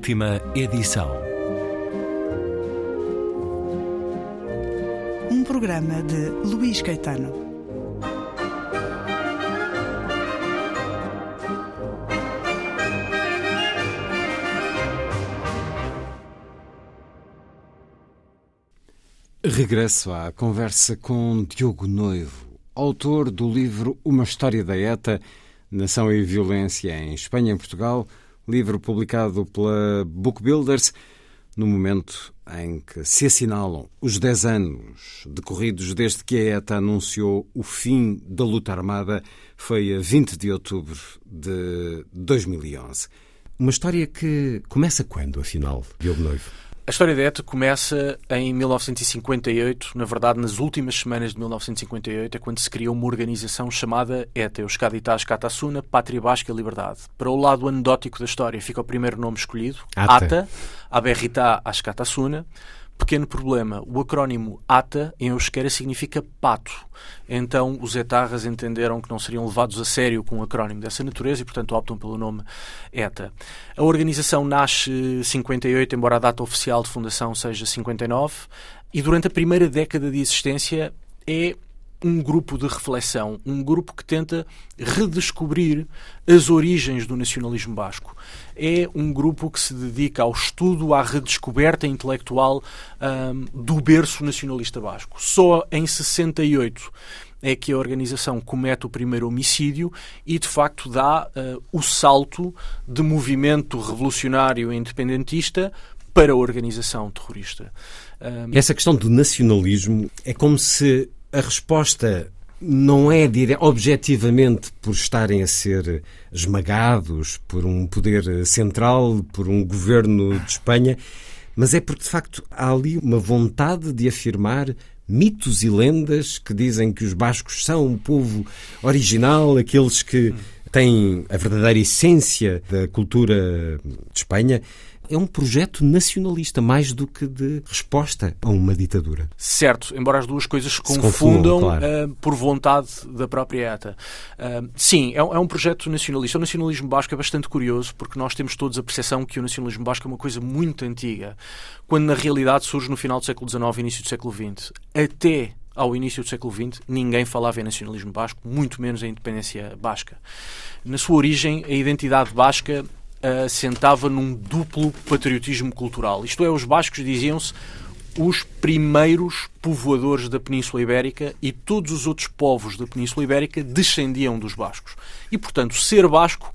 Última edição. Um programa de Luís Caetano. Regresso à conversa com Diogo Noivo, autor do livro Uma História da ETA, Nação e Violência em Espanha e Portugal, livro publicado pela Book Builders, no momento em que se assinalam os 10 anos decorridos desde que a ETA anunciou o fim da luta armada, foi a 20 de outubro de 2011. Uma história que começa quando, afinal, Diogo Noivo? A história da ETA começa em 1958, na verdade, nas últimas semanas de 1958, é quando se criou uma organização chamada ETA, Euskaditas Katasuna, Pátria Basca e Liberdade. Para o lado anedótico da história, fica o primeiro nome escolhido, Ata, Ata Aberrita Askatasuna. Pequeno problema, o acrónimo ATA em euskera significa pato. Então os etarras entenderam que não seriam levados a sério com um acrónimo dessa natureza e, portanto, optam pelo nome ETA. A organização nasce 58, embora a data oficial de fundação seja 59, e durante a primeira década de existência é um grupo de reflexão, um grupo que tenta redescobrir as origens do nacionalismo basco. É um grupo que se dedica ao estudo, à redescoberta intelectual um, do berço nacionalista basco. Só em 68 é que a organização comete o primeiro homicídio e, de facto, dá uh, o salto de movimento revolucionário independentista para a organização terrorista. Um... Essa questão do nacionalismo é como se a resposta não é dire... objetivamente por estarem a ser esmagados por um poder central, por um governo de Espanha, mas é porque de facto há ali uma vontade de afirmar mitos e lendas que dizem que os bascos são um povo original, aqueles que têm a verdadeira essência da cultura de Espanha é um projeto nacionalista mais do que de resposta a uma ditadura. Certo, embora as duas coisas se confundam, confundam claro. uh, por vontade da própria ETA. Uh, sim, é, é, um projeto nacionalista. O nacionalismo basco é bastante curioso porque nós temos todos a percepção que o nacionalismo basco é uma coisa muito antiga, quando na realidade surge no final do século XIX e início do século XX. Até ao início do século XX, ninguém falava em nacionalismo basco, muito menos em independência basca. Na sua origem, a identidade basca assentava num duplo patriotismo cultural. Isto é, os bascos diziam-se os primeiros povoadores da Península Ibérica e todos os outros povos da Península Ibérica descendiam dos bascos. E, portanto, ser basco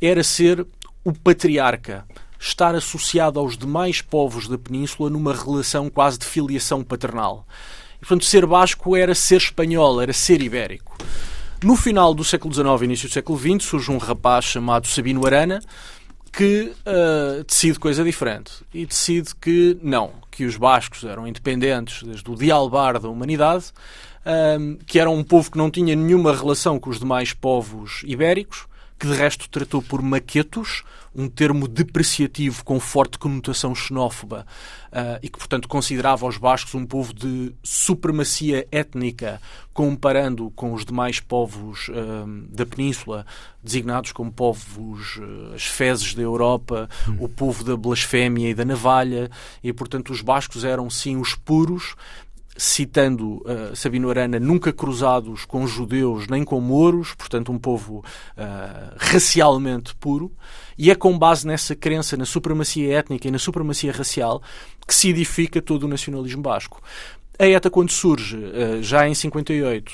era ser o patriarca, estar associado aos demais povos da Península numa relação quase de filiação paternal. E, portanto, ser basco era ser espanhol, era ser ibérico. No final do século XIX início do século XX surge um rapaz chamado Sabino Arana, que uh, decide coisa diferente. E decide que não, que os bascos eram independentes desde o dialbar da humanidade, um, que eram um povo que não tinha nenhuma relação com os demais povos ibéricos, que de resto tratou por maquetos, um termo depreciativo com forte conotação xenófoba uh, e que, portanto, considerava os bascos um povo de supremacia étnica, comparando com os demais povos uh, da Península, designados como povos, uh, as fezes da Europa, hum. o povo da blasfémia e da navalha, e, portanto, os bascos eram, sim, os puros, citando uh, Sabino Arana, nunca cruzados com judeus nem com mouros, portanto um povo uh, racialmente puro, e é com base nessa crença na supremacia étnica e na supremacia racial que se edifica todo o nacionalismo basco. A ETA, quando surge, uh, já em 58,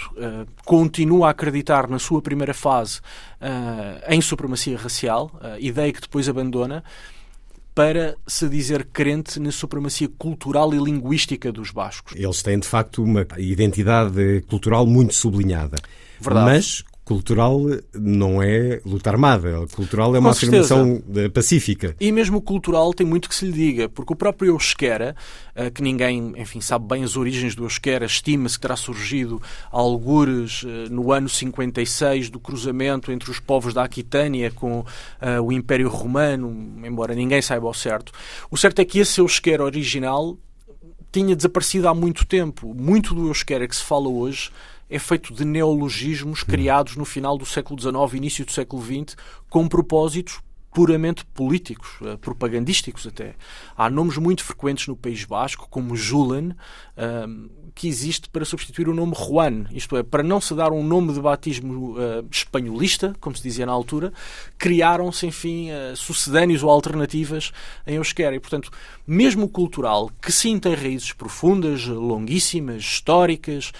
continua a acreditar na sua primeira fase em supremacia racial, ideia que depois abandona, para se dizer crente na supremacia cultural e linguística dos bascos. Eles têm, de facto, uma identidade cultural muito sublinhada. Verdade. Mas cultural não é luta armada. Cultural é uma afirmação pacífica. E mesmo cultural tem muito que se lhe diga, porque o próprio Euskera, eh, que ninguém, enfim, sabe bem as origens do Euskera, estima-se que terá surgido algures eh, no ano 56 do cruzamento entre os povos da Aquitânia com o Império Romano, embora ninguém saiba ao certo. O certo é que esse Euskera original tinha desaparecido há muito tempo. Muito do Euskera que se fala hoje é feito de neologismos criados no final do século XIX e início do século XX com propósitos puramente políticos, uh, propagandísticos até. Há nomes muito frequentes no País Basco, como Julen, uh, que existe para substituir o nome Juan, isto é, para não se dar um nome de batismo uh, espanholista, como se dizia na altura, criaram-se, enfim, uh, sucedâneos ou alternativas em euskera. E, portanto, mesmo cultural, que sim tem raízes profundas, longuíssimas, históricas,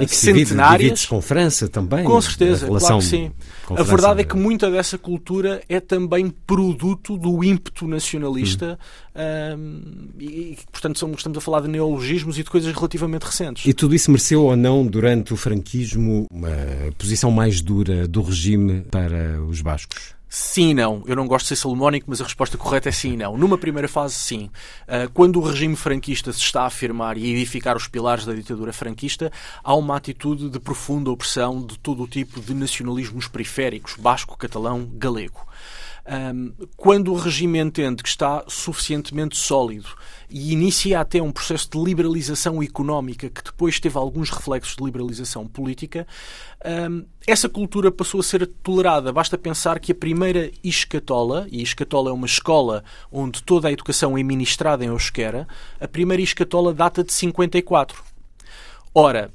e que centenárias. Se com França também. Com certeza, claro que sim. A verdade é que muita dessa cultura é também produto do ímpeto nacionalista hum. e, portanto, estamos a falar de neologismos e de coisas relativamente recentes. E tudo isso mereceu ou não, durante o franquismo, uma posição mais dura do regime para os bascos? Sim e não. Eu não gosto de ser salomónico, mas a resposta correta é sim e não. Numa primeira fase, sim. Ah, quando o regime franquista se está a afirmar e edificar os pilares da ditadura franquista, há uma atitude de profunda opressão de todo o tipo de nacionalismos periféricos, basco, catalão, galego. Um, quando o regime entende que está suficientemente sólido e inicia até um processo de liberalização económica que depois teve alguns reflexos de liberalização política, um, essa cultura passou a ser tolerada. Basta pensar que a primeira Iscatola, e Iscatola é uma escola onde toda a educação é ministrada em euskera, a primeira Iscatola data de 54. Ora,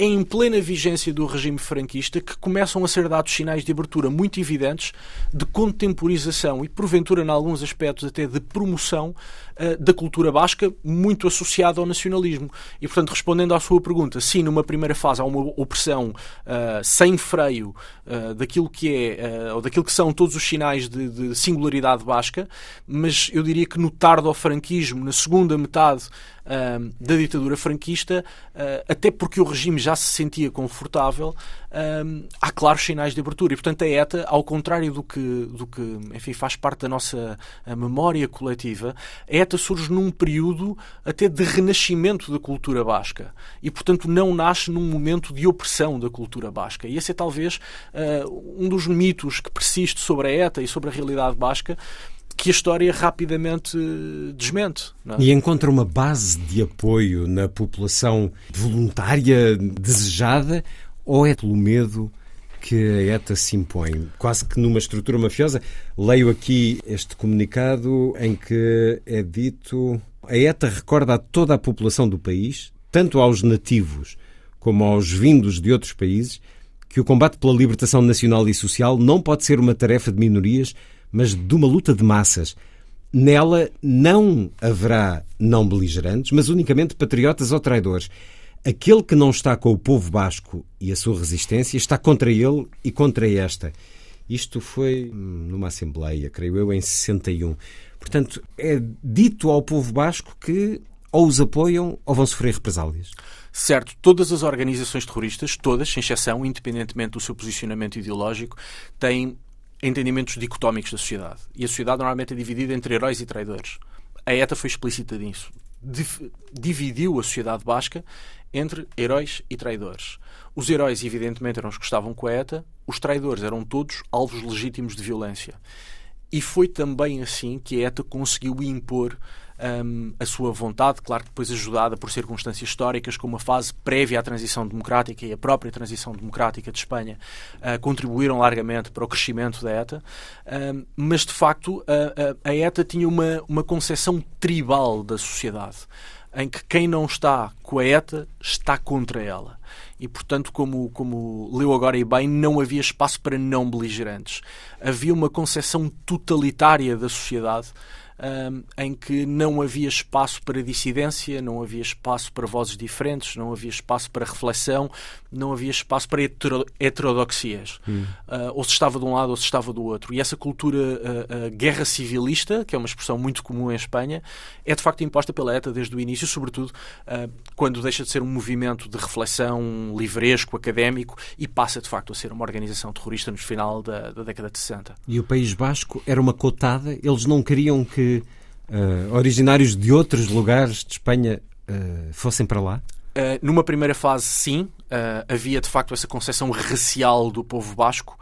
em plena vigência do regime franquista que começam a ser dados sinais de abertura muito evidentes de contemporização e, porventura, em alguns aspectos, até de promoção uh, da cultura basca, muito associada ao nacionalismo. E, portanto, respondendo à sua pergunta, sim, numa primeira fase há uma opressão uh, sem freio uh, daquilo que é, ou daquilo que são todos os sinais de, de singularidade basca, mas eu diria que no tardo ao franquismo, na segunda metade da ditadura franquista, uh, até porque o regime já se sentia confortável, há claros sinais de abertura. E, portanto, a ETA, ao contrário do que, do que enfim, faz parte da nossa memória coletiva, a ETA surge num período até de renascimento da cultura basca. E, portanto, não nasce num momento de opressão da cultura basca. E esse é talvez uh, um dos mitos que persiste sobre a ETA e sobre a realidade basca que a história rapidamente desmente. É? E encontra uma base de apoio na população voluntária, desejada, ou é pelo medo que a ETA se impõe? Quase que numa estrutura mafiosa. Leio aqui este comunicado em que é dito: a ETA recorda a toda a população do país, tanto aos nativos como aos vindos de outros países, que o combate pela libertação nacional e social não pode ser uma tarefa de minorias mas de uma luta de massas. Nela não haverá não beligerantes, mas unicamente patriotas ou traidores. Aquele que não está com o povo basco e a sua resistência está contra ele e contra esta. Isto foi numa Assembleia, creio eu, em 61. Portanto, é dito ao povo basco que ou os apoiam ou vão sofrer represálias. Certo, todas as organizações terroristas, todas, sem exceção, independentemente do seu posicionamento ideológico, têm entendimentos dicotómicos da sociedade. E a sociedade normalmente é dividida entre heróis e traidores. A ETA foi explícita nisso. Dividiu a sociedade basca entre heróis e traidores. Os heróis, evidentemente, eram os que estavam com a ETA, os traidores eram todos alvos legítimos de violência. E foi também assim que a ETA conseguiu impor um, a sua vontade, claro que depois ajudada por circunstâncias históricas, como a fase prévia à transição democrática e a própria transição democrática de Espanha, uh, contribuíram largamente para o crescimento da ETA, um, mas de facto a, a, ETA tinha uma, uma concepção tribal da sociedade em que quem não está com a ETA está contra ela. E, portanto, como, como leu agora e bem, não havia espaço para não beligerantes. Havia uma concepção totalitária da sociedade um, em que não havia espaço para dissidência, não havia espaço para vozes diferentes, não havia espaço para reflexão, não havia espaço para heterodoxias. Hum. Uh, ou se estava de um lado ou se estava do outro. E essa cultura uh, guerra civilista, que é uma expressão muito comum em Espanha, é de facto imposta pela ETA desde o início, sobretudo quando deixa de ser um movimento de reflexão livresco, académico, e passa de facto a ser uma organização terrorista no final da, da década de 60. E o País Basco era uma cotada? Eles não queriam que uh, originários de outros lugares de Espanha uh, fossem para lá? Uh, numa primeira fase, sim. havia de facto essa concepção racial do povo basco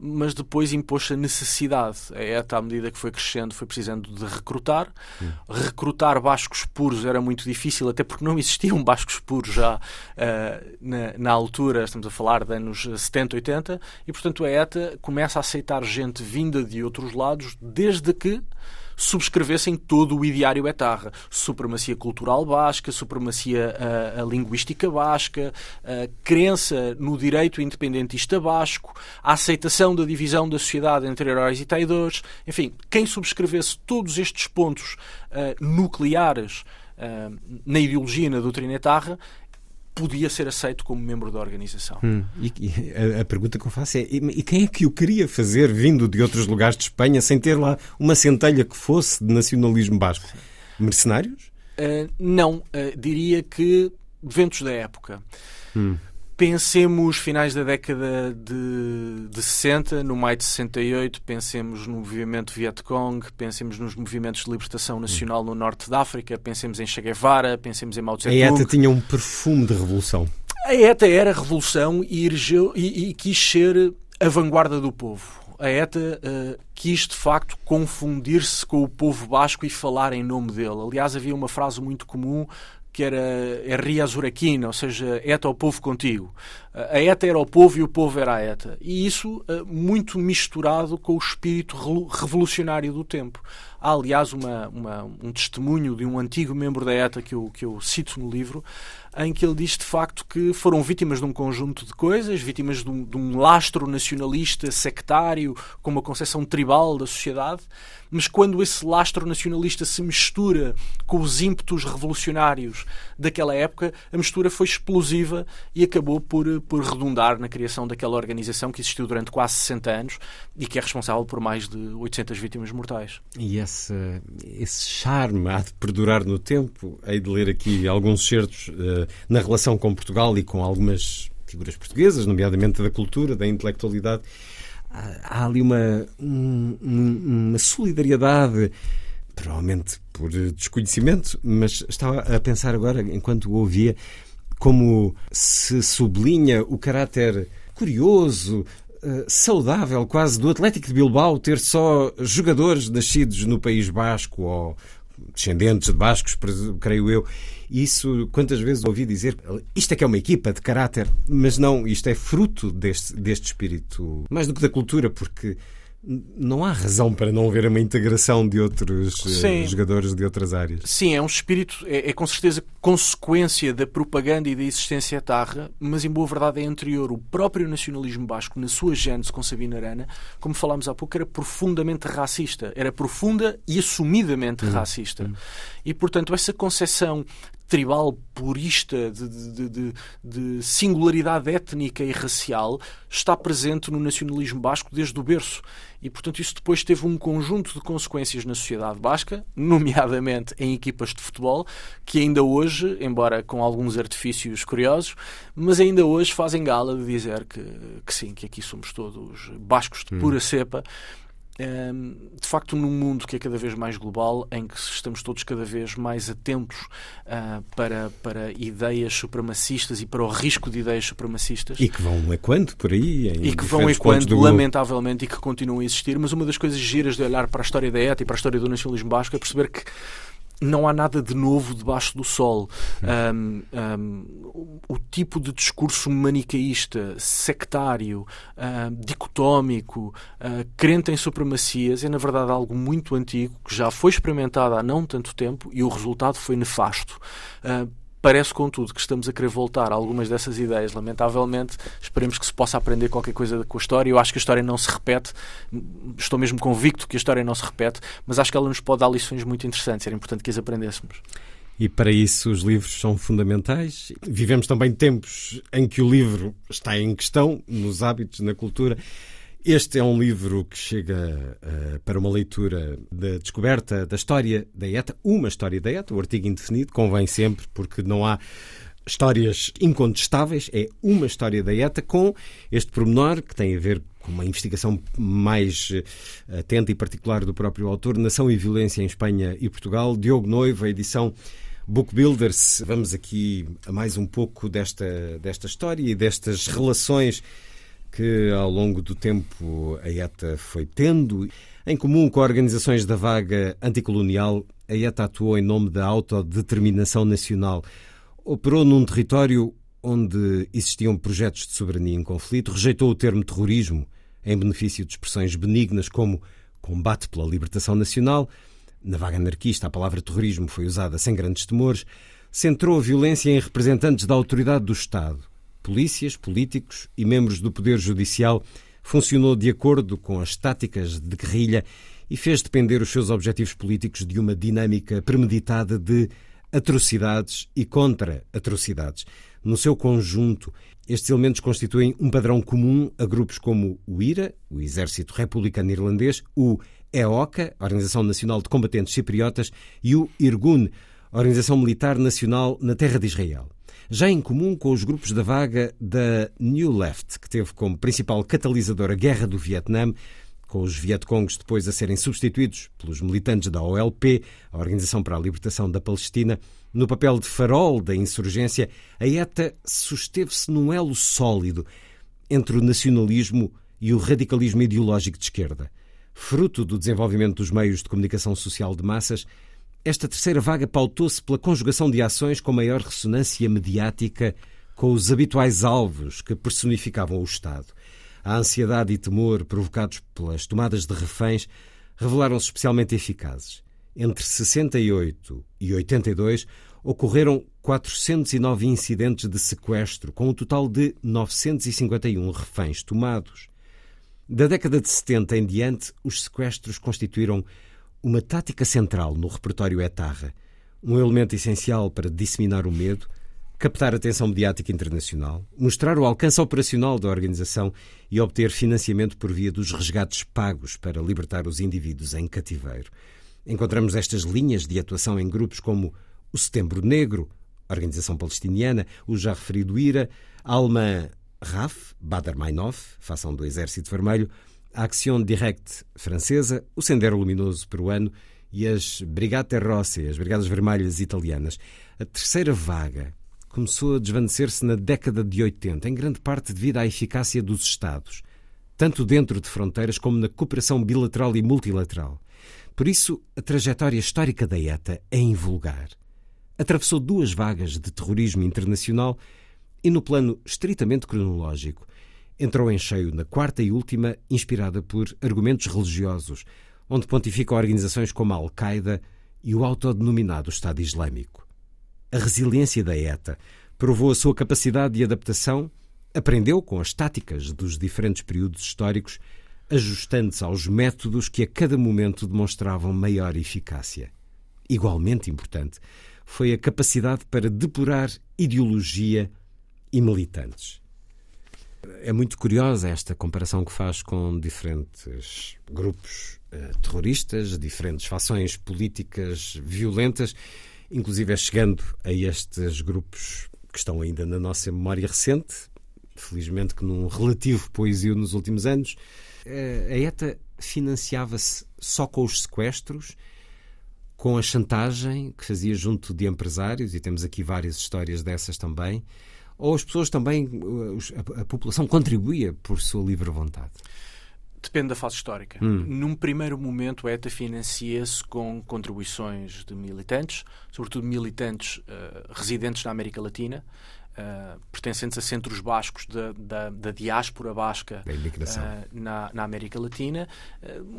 mas depois impôs a necessidade. A ETA, à medida que foi crescendo, foi precisando de recrutar. Hum. Recrutar bascos puros era muito difícil, até porque não existiam bascos puros já uh, na, na, altura, estamos a falar de anos 70, 80, e portanto a ETA começa a aceitar gente vinda de outros lados, desde que subscrevessem todo o ideário etarra. Supremacia cultural basca, supremacia a, a linguística basca, a crença no direito independentista basco, a aceitação da divisão da sociedade entre heróis e traidores. Enfim, quem subscrevesse todos estes pontos uh, nucleares na ideologia e na doutrina etarra podia ser aceito como membro da organização. Hum, e, e a, a, pergunta que eu faço é: e, quem é que o queria fazer vindo de outros lugares de Espanha sem ter lá uma centelha que fosse de nacionalismo basco? Mercenários? Uh, não, uh, diria que ventos da época. Hum. Pensemos finais da década de, de 60, no maio de 68, pensemos no movimento Vietcong, pensemos nos movimentos de libertação nacional no norte da África, pensemos em Che Guevara, pensemos em Mao Tse-tung. A ETA tinha um perfume de revolução. A ETA era revolução e, ergeu, e, e quis ser a vanguarda do povo. A ETA uh, quis de facto confundir-se com o povo basco e falar em nome dele. Aliás, havia uma frase muito comum que era Ria Zuraquina, ou seja, ETA o povo contigo. A ETA era o povo e o povo era a ETA. E isso eh, muito misturado com o espírito revolucionário do tempo. Há, aliás, uma, uma, um testemunho de um antigo membro da ETA que eu, que eu cito no livro, em que ele diz de facto que foram vítimas de um conjunto de coisas, vítimas de um, de um lastro nacionalista sectário, com uma concepção tribal da sociedade, mas quando esse lastro nacionalista se mistura com os ímpetos revolucionários daquela época, a mistura foi explosiva e acabou por, por redundar na criação daquela organização que existiu durante quase 60 anos e que é responsável por mais de 800 vítimas mortais. E esse, esse charme há de perdurar no tempo. Hei de ler aqui alguns certos uh, na relação com Portugal e com algumas figuras portuguesas, nomeadamente da cultura, da intelectualidade. Há, há ali uma, um, uma solidariedade, provavelmente por desconhecimento, mas estava a pensar agora, enquanto o ouvia, como se sublinha o caráter curioso, Uh, saudável quase do Atlético de Bilbao ter só jogadores nascidos no País Basco ou descendentes de bascos, creio eu. Isso, quantas vezes ouvi dizer, isto é que é uma equipa de caráter, mas não, isto é fruto deste, deste espírito, mais do que da cultura, porque não há razão para não haver uma integração de outros eh, Sim. jogadores de outras áreas. Sim, é um espírito, é, é, com certeza consequência da propaganda e da existência tarra, mas em boa verdade é anterior. O próprio nacionalismo basco, na sua gênese com Sabina Arana, como falámos há pouco, era profundamente racista. Era profunda e assumidamente uhum. racista. E, portanto, essa concepção tribal purista de, de, de, de, singularidade étnica e racial está presente no nacionalismo basco desde o berço. E, portanto, isso depois teve um conjunto de consequências na sociedade basca, nomeadamente em equipas de futebol, que ainda hoje, embora com alguns artifícios curiosos, mas ainda hoje fazem gala de dizer que, que sim, que aqui somos todos bascos de pura hum. cepa de facto, num mundo que é cada vez mais global, em que estamos todos cada vez mais atentos uh, para, para ideias supremacistas e para o risco de ideias supremacistas. E que vão equando por aí. e que vão equando, lamentavelmente, e que continuam a existir. Mas uma das coisas giras de olhar para a história da ETA e para a história do nacionalismo basco é perceber que não há nada de novo debaixo do sol. Um, um, o tipo de discurso manicaísta, sectário, uh, dicotómico, uh, crente em supremacias, é na verdade algo muito antigo que já foi experimentado há não tanto tempo e o resultado foi nefasto. Uh, Parece, contudo, que estamos a querer voltar a algumas dessas ideias. Lamentavelmente, esperemos que se possa aprender qualquer coisa com a história. Eu acho que a história não se repete, estou mesmo convicto que a história não se repete, mas acho que ela nos pode dar lições muito interessantes. Era importante que as aprendêssemos. E para isso os livros são fundamentais. Vivemos também tempos em que o livro está em questão, nos hábitos, na cultura. Este é um livro que chega uh, para uma leitura da descoberta da história da ETA, uma história da ETA, o artigo indefinido, convém sempre, porque não há histórias incontestáveis, é uma história da ETA com este pormenor que tem a ver com uma investigação mais eh, atenta e particular do próprio autor, Nação e Violência em Espanha e Portugal, Diogo Noiva, edição Book Builders. Vamos aqui a mais um pouco desta, desta história e destas relações que ao longo do tempo a ETA foi tendo. Em comum com organizações da vaga anticolonial, a ETA atuou em nome da autodeterminação nacional. Operou num território onde existiam projetos de soberania em conflito, rejeitou o termo terrorismo em benefício de expressões benignas como combate pela libertação nacional. Na vaga anarquista, a palavra terrorismo foi usada sem grandes temores. Centrou a violência em representantes da autoridade do Estado, polícias, políticos e membros do Poder Judicial. Funcionou de acordo com as táticas de guerrilha e fez depender os seus objetivos políticos de uma dinâmica premeditada de atrocidades e contra-atrocidades. No seu conjunto, estes elementos constituem um padrão comum a grupos como o IRA, o Exército Republicano Irlandês, o EOCA, Organização Nacional de Combatentes Cipriotas, e o IRGUN, Organização Militar Nacional na Terra de Israel. Já em comum com os grupos da vaga da New Left, que teve como principal catalisador a Guerra do Vietnã, com os Vietcongs depois a serem substituídos pelos militantes da OLP, a Organização para a Libertação da Palestina, no papel de farol da insurgência, a ETA susteve-se num elo sólido entre o nacionalismo e o radicalismo ideológico de esquerda. Fruto do desenvolvimento dos meios de comunicação social de massas, esta terceira vaga pautou-se pela conjugação de ações com maior ressonância mediática com os habituais alvos que personificavam o Estado. A ansiedade e temor provocados pelas tomadas de reféns revelaram-se especialmente eficazes. Entre 68 e 82 ocorreram 409 incidentes de sequestro, com um total de 951 reféns tomados. Da década de 70 em diante, os sequestros constituíram uma tática central no repertório etarra, um elemento essencial para disseminar o medo, captar atenção mediática internacional, mostrar o alcance operacional da organização e obter financiamento por via dos resgates pagos para libertar os indivíduos em cativeiro. Encontramos estas linhas de atuação em grupos como o Setembro Negro, Organização Palestiniana, o já referido IRA, a alemã RAF, Bader-Meinhof, fação do Exército Vermelho, a Action Direct francesa, o Sendero Luminoso peruano e as Brigate Rosse, as Brigadas Vermelhas italianas. A terceira vaga começou a desvanecer-se na década de 80, em grande parte devido à eficácia dos Estados, tanto dentro de fronteiras como na cooperação bilateral e multilateral. Por isso, a trajetória histórica da ETA é invulgar. Atravessou duas vagas de terrorismo internacional e, no plano estritamente cronológico, entrou em cheio na quarta e última, inspirada por argumentos religiosos, onde pontificam organizações como a Al-Qaeda e o autodenominado Estado Islâmico. A resiliência da ETA provou a sua capacidade de adaptação, aprendeu com as táticas dos diferentes períodos históricos, ajustando-se aos métodos que a cada momento demonstravam maior eficácia. Igualmente importante foi a capacidade para depurar ideologia e militantes. É muito curiosa esta comparação que faz com diferentes grupos eh, terroristas, diferentes fações políticas violentas inclusive é chegando a estes grupos que estão ainda na nossa memória recente, felizmente que num relativo poesia nos últimos anos. Eh, a ETA financiava-se só com os sequestros, com a chantagem que fazia junto de empresários, e temos aqui várias histórias dessas também, ou as pessoas também, a, população contribuía por sua livre vontade? Depende da fase histórica. Hum. Num primeiro momento, a ETA financia-se com contribuições de militantes, sobretudo militantes uh, residentes na América Latina, uh, pertencentes a centros bascos da, da, da diáspora basca uh, na, na, América Latina.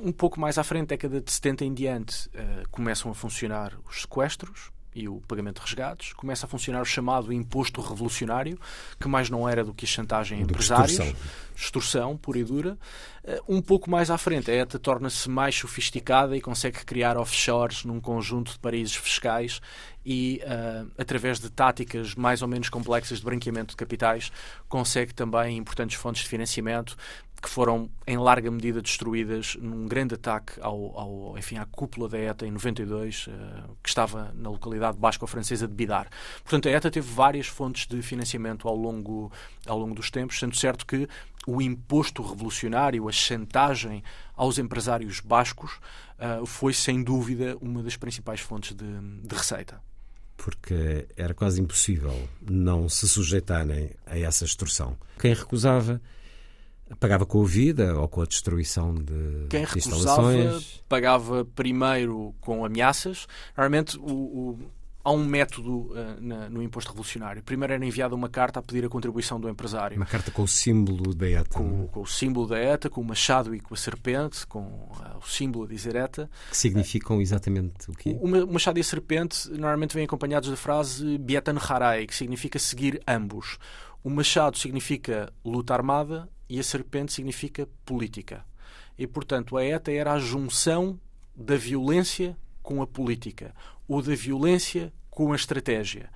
um pouco mais à frente, década de 70 em diante, começam a funcionar os sequestros, e o pagamento de resgates, começa a funcionar o chamado imposto revolucionário, que mais não era do que a chantagem a empresários, extorsão. extorsão pura e dura. Eh, um pouco mais à frente, a ETA torna-se mais sofisticada e consegue criar offshores num conjunto de paraísos fiscais e, uh, através de táticas mais ou menos complexas de branqueamento de capitais, consegue também importantes fontes de financiamento, que foram em larga medida destruídas num grande ataque ao, ao enfim, à cúpula da ETA em 92, uh, eh, que estava na localidade basco-francesa de Bidar. Portanto, a ETA teve várias fontes de financiamento ao longo, ao longo dos tempos, sendo certo que o imposto revolucionário, a chantagem aos empresários bascos, uh, foi sem dúvida uma das principais fontes de, de receita porque era quase impossível não se sujeitarem a essa extorsão. Quem recusava Pagava com a vida ou com a destruição de Quem de recusava instalações? pagava primeiro com ameaças. Normalmente o- o- há um método eh, na- no imposto revolucionário. Primeiro era enviada uma carta a pedir a contribuição do empresário. Uma carta com o símbolo da ETA, Com, com o símbolo da ETA, com o machado e com a serpente, com ah, o símbolo a dizer ETA. que significam exatamente o quê? O, o machado e a serpente normalmente vêm acompanhados da frase Bietan Harai, que significa seguir ambos. O machado significa luta armada e a serpente significa política. E, portanto, a ETA era a junção da violência com a política, ou da violência com a estratégia.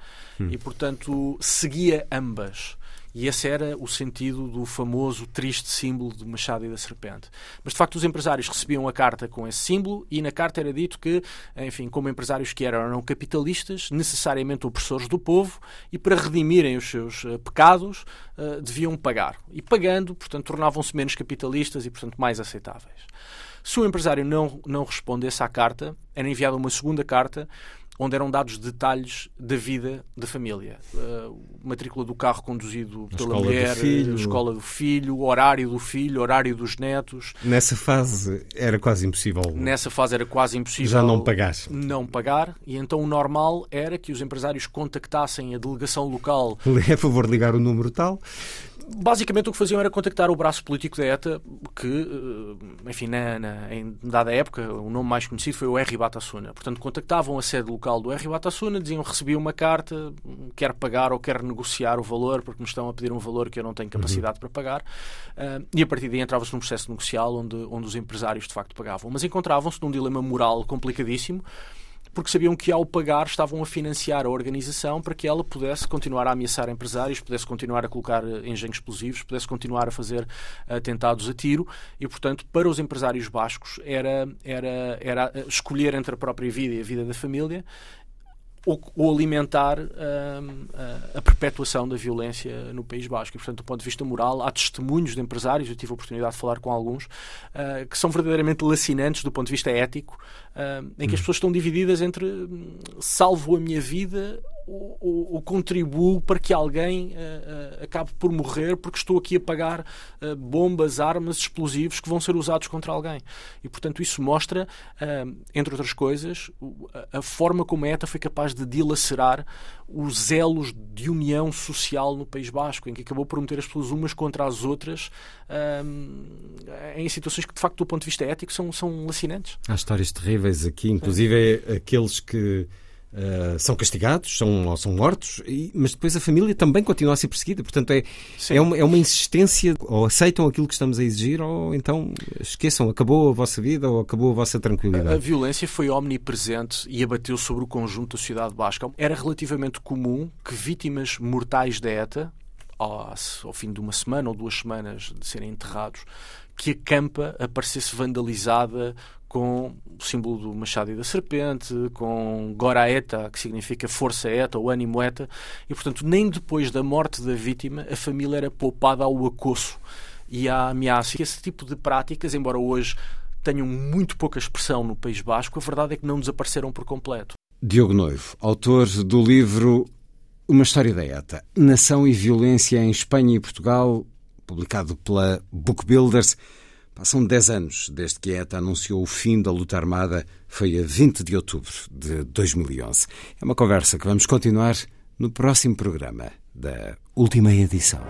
E, portanto, seguia ambas. E esse era o sentido do famoso triste símbolo do machado e da serpente. Mas, de facto, os empresários recebiam a carta com esse símbolo e na carta era dito que, enfim, como empresários que eram, eram capitalistas, necessariamente opressores do povo, e para redimirem os seus eh, pecados, eh, deviam pagar. E pagando, portanto, tornavam-se menos capitalistas e, portanto, mais aceitáveis. Se o empresário não, não respondesse à carta, era enviada uma segunda carta onde eram dados detalhes da vida da família. Uh, matrícula do carro conduzido A pela do mulher, filho. a escola do filho, horário do filho, horário dos netos. Nessa fase era quase impossível Nessa fase era quase impossível já não pagar. não pagar e então o normal era que os empresários contactassem a delegação local É a favor de ligar o número tal. Basicamente o que faziam era contactar o braço político da ETA, que, eh, enfim, na, na- em dada época, o nome mais conhecido foi o R. Batasuna. Portanto, contactavam a sede local do R. Batasuna, diziam recebi uma carta, quer pagar ou quer negociar o valor, porque me estão a pedir um valor que eu não tenho capacidade para pagar. Ah, e a partir daí entrava-se num processo negocial onde, onde os empresários de facto pagavam. Mas encontravam-se num dilema moral complicadíssimo porque sabiam que ao pagar estavam a financiar a organização para que ela pudesse continuar a ameaçar empresários, pudesse continuar a colocar eh, engenhos explosivos, pudesse continuar a fazer atentados a tiro. E, portanto, para os empresários bascos era, era, era eh, escolher entre a própria vida e a vida da família ou, ou alimentar hum, a, a perpetuação da violência no País Basco. E, portanto, do ponto de vista moral, há testemunhos de empresários, eu tive a oportunidade de falar com alguns, ah, que são verdadeiramente lacinantes do ponto de vista ético, ah, em que as pessoas estão divididas entre hum, salvo a minha vida ou, ou- ou contribuo para que alguém ah, acabe por morrer porque estou aqui a pagar ah, bombas, armas, explosivos que vão ser usados contra alguém. E, portanto, isso mostra, ah, entre outras coisas, a- forma como a ETA foi capaz de dilacerar os elos de união social no País Basco, em que acabou por meter as pessoas umas contra as outras em situações que, de facto, do ponto de vista ético, são, são lacinantes. Há histórias terríveis aqui, inclusive é aqueles que ah, são castigados, são, ou são mortos, e- mas depois a família também continua a ser perseguida. Portanto, é, Sim. é, uma, é uma insistência, ou aceitam aquilo que estamos a exigir, ou então esqueçam, acabou a vossa vida, ou acabou a vossa A tranquilidade. violência foi omnipresente e abateu sobre o conjunto da sociedade basca. Era relativamente comum que vítimas mortais da ETA, ao, ao fim de uma semana ou duas semanas de serem enterrados, que a campa aparecesse vandalizada com o símbolo do machado e da serpente, com Gora Eta, que significa força Eta ou ânimo Eta, e portanto nem depois da morte da vítima a família era poupada ao acosso e à ameaça. Esse tipo de práticas, embora hoje tenham muito pouca expressão no País Basco, a verdade é que não desapareceram por completo. Diogo Noivo, autor do livro Uma História da ETA, Nação e Violência em Espanha e Portugal, publicado pela Book Builders. Passam 10 anos desde que a ETA anunciou o fim da luta armada, foi a 20 de outubro de 2011. É uma conversa que vamos continuar no próximo programa da última edição.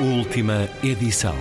Última edição.